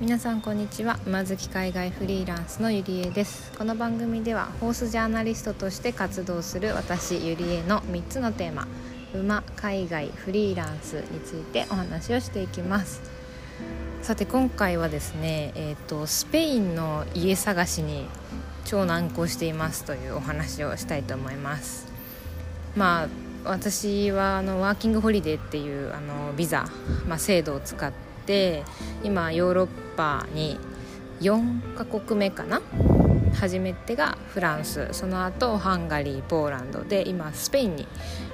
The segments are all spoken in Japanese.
皆さんこんにちは。馬好き海外フリーランスのゆりえです。この番組ではホースジャーナリストとして活動する私ゆりえの3つのテーマ馬海外フリーランスについてお話をしていきます。さて今回はですねえっ、ー、とスペインの家探しに超難航していますというお話をしたいと思います。まあ私はあのワーキングホリデーっていうあのビザ、まあ、制度を使って今ヨーロッパに4カ国目かな？初めてがフランス。その後ハンガリーポーランドで今スペインに、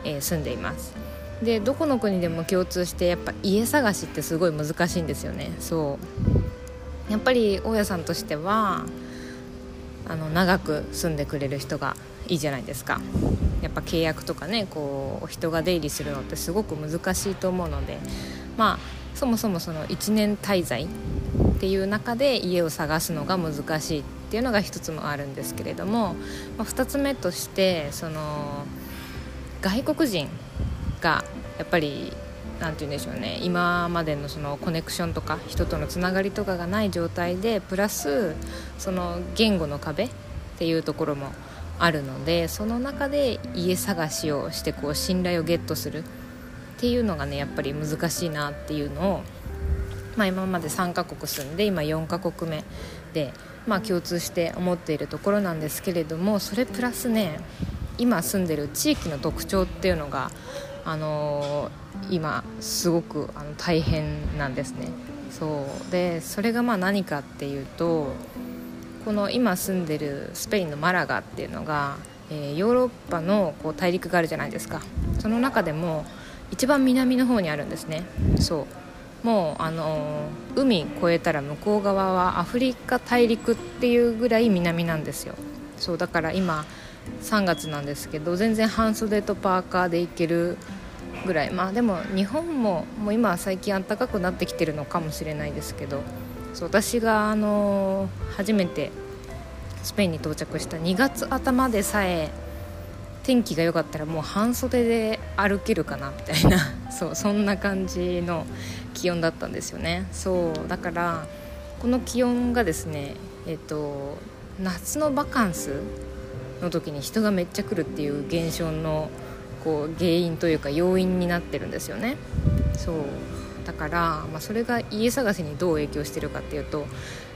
えー、住んでいます。でどこの国でも共通してやっぱ家探しってすごい難しいんですよね。そう。やっぱり大家さんとしてはあの長く住んでくれる人がいいじゃないですか。やっぱ契約とかねこう人が出入りするのってすごく難しいと思うのでまあそもそもその1年滞在っていう中で家を探すのが難しいっていうのが一つもあるんですけれども、まあ、2つ目としてその外国人がやっぱり何て言うんでしょうね。今までのそのコネクションとか人とのつながりとかがない状態でプラスその言語の壁っていうところもあるのでその中で家探しをしてこう信頼をゲットするっていうのがねやっぱり難しいなっていうのを、まあ、今まで3カ国住んで今4カ国目で、まあ、共通して思っているところなんですけれどもそれプラスね今住んでる地域の特徴っていうのが、あのー、今すごくあの大変なんですね。そう。でそれがまあ何かっていうとこの今住んでるスペインのマラガっていうのが、えー、ヨーロッパのこう大陸があるじゃないですか。その中でも一番南の方にあるんですね。そう。もうあのー、海越えたら向こう側はアフリカ大陸っていうぐらい南なんですよ。そう。だから今3月なんですけど全然半袖とパーカーで行けるぐらい。まあでも日本ももう今は最近暖かくなってきてるのかもしれないですけどそう私があの初めてスペインに到着した2月頭でさえ天気が良かったらもう半袖で歩けるかなみたいな。そうそんな感じの気温だったんですよね。そうだからこの気温がですねえっと夏のバカンスの時に人がめっちゃ来るっていう現象のこう原因というか要因になってるんですよね。そう。だから、まあ、それが家探しにどう影響してるかっていうと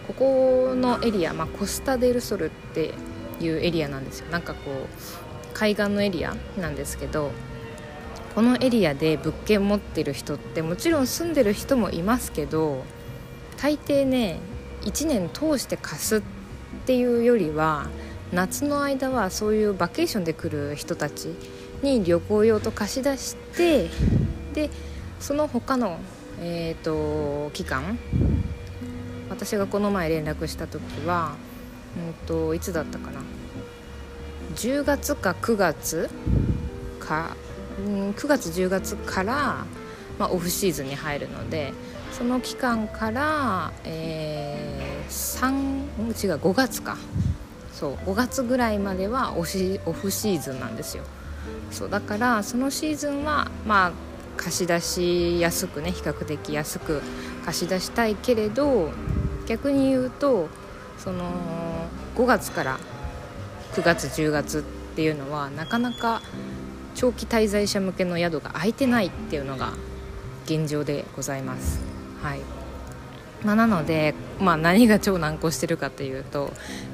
ここのエリア、まあ、コスタ・デル・ソルっていうエリアなんですよ。なんかこう海岸のエリアなんですけどこのエリアで物件持ってる人ってもちろん住んでる人もいますけど大抵ね1年通して貸すっていうよりは夏の間はそういうバケーションで来る人たちに旅行用と貸し出してでその他のえーと、期間私がこの前連絡した時は、うんと、いつだったかな？10月か9月か、うん、9月10月から、まあ、オフシーズンに入るのでその期間から、えー、3違う5月か。そう5月ぐらいまではオフシーズンなんですよそうだからそのシーズンはまあ貸し出しやすくね比較的安く貸し出したいけれど逆に言うとその5月から9月10月っていうのはなかなか長期滞在者向けの宿が空いてないっていうのが現状でございます。はいまあ、なので、まあ、何が超難航してるかというと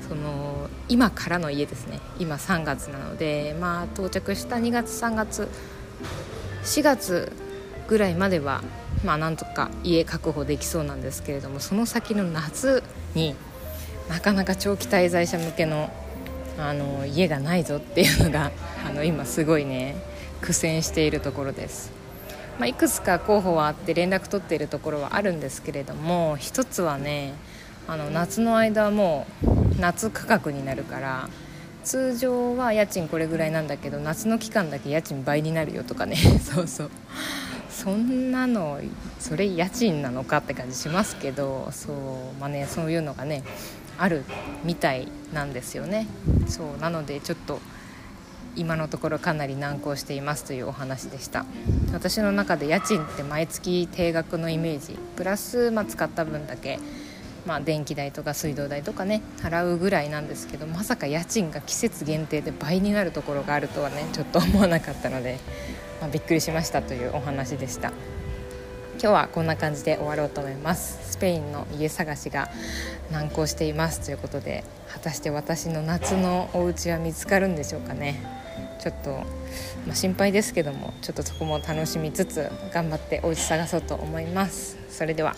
その今からの家ですね。今3月なので、まあ、到着した2月3月4月ぐらいまではまあなんとか家確保できそうなんですけれどもその先の夏になかなか長期滞在者向けのあの家がないぞっていうのがあの今すごいね苦戦しているところです、まあ、いくつか候補はあって連絡取っているところはあるんですけれども一つはねあの夏の間はもう夏価格になるから通常は家賃これぐらいなんだけど夏の期間だけ家賃倍になるよとかね。そうそう。そんなのそれ家賃なのかって感じしますけどそうまあねそういうのがねあるみたいなんですよね。そうなのでちょっと今のところかなり難航していますというお話でした。私の中で家賃って毎月定額のイメージ。プラス、まあ、使った分だけまあ、電気代とか水道代とかね払うぐらいなんですけどまさか家賃が季節限定で倍になるところがあるとはねちょっと思わなかったので、まあ、びっくりしましたというお話でした。今日はこんな感じで終わろうと思います。スペインの家探しが難航していますということで果たして私の夏のお家は見つかるんでしょうかね。ちょっと、まあ、心配ですけどもちょっとそこも楽しみつつ頑張ってお家探そうと思います。それでは。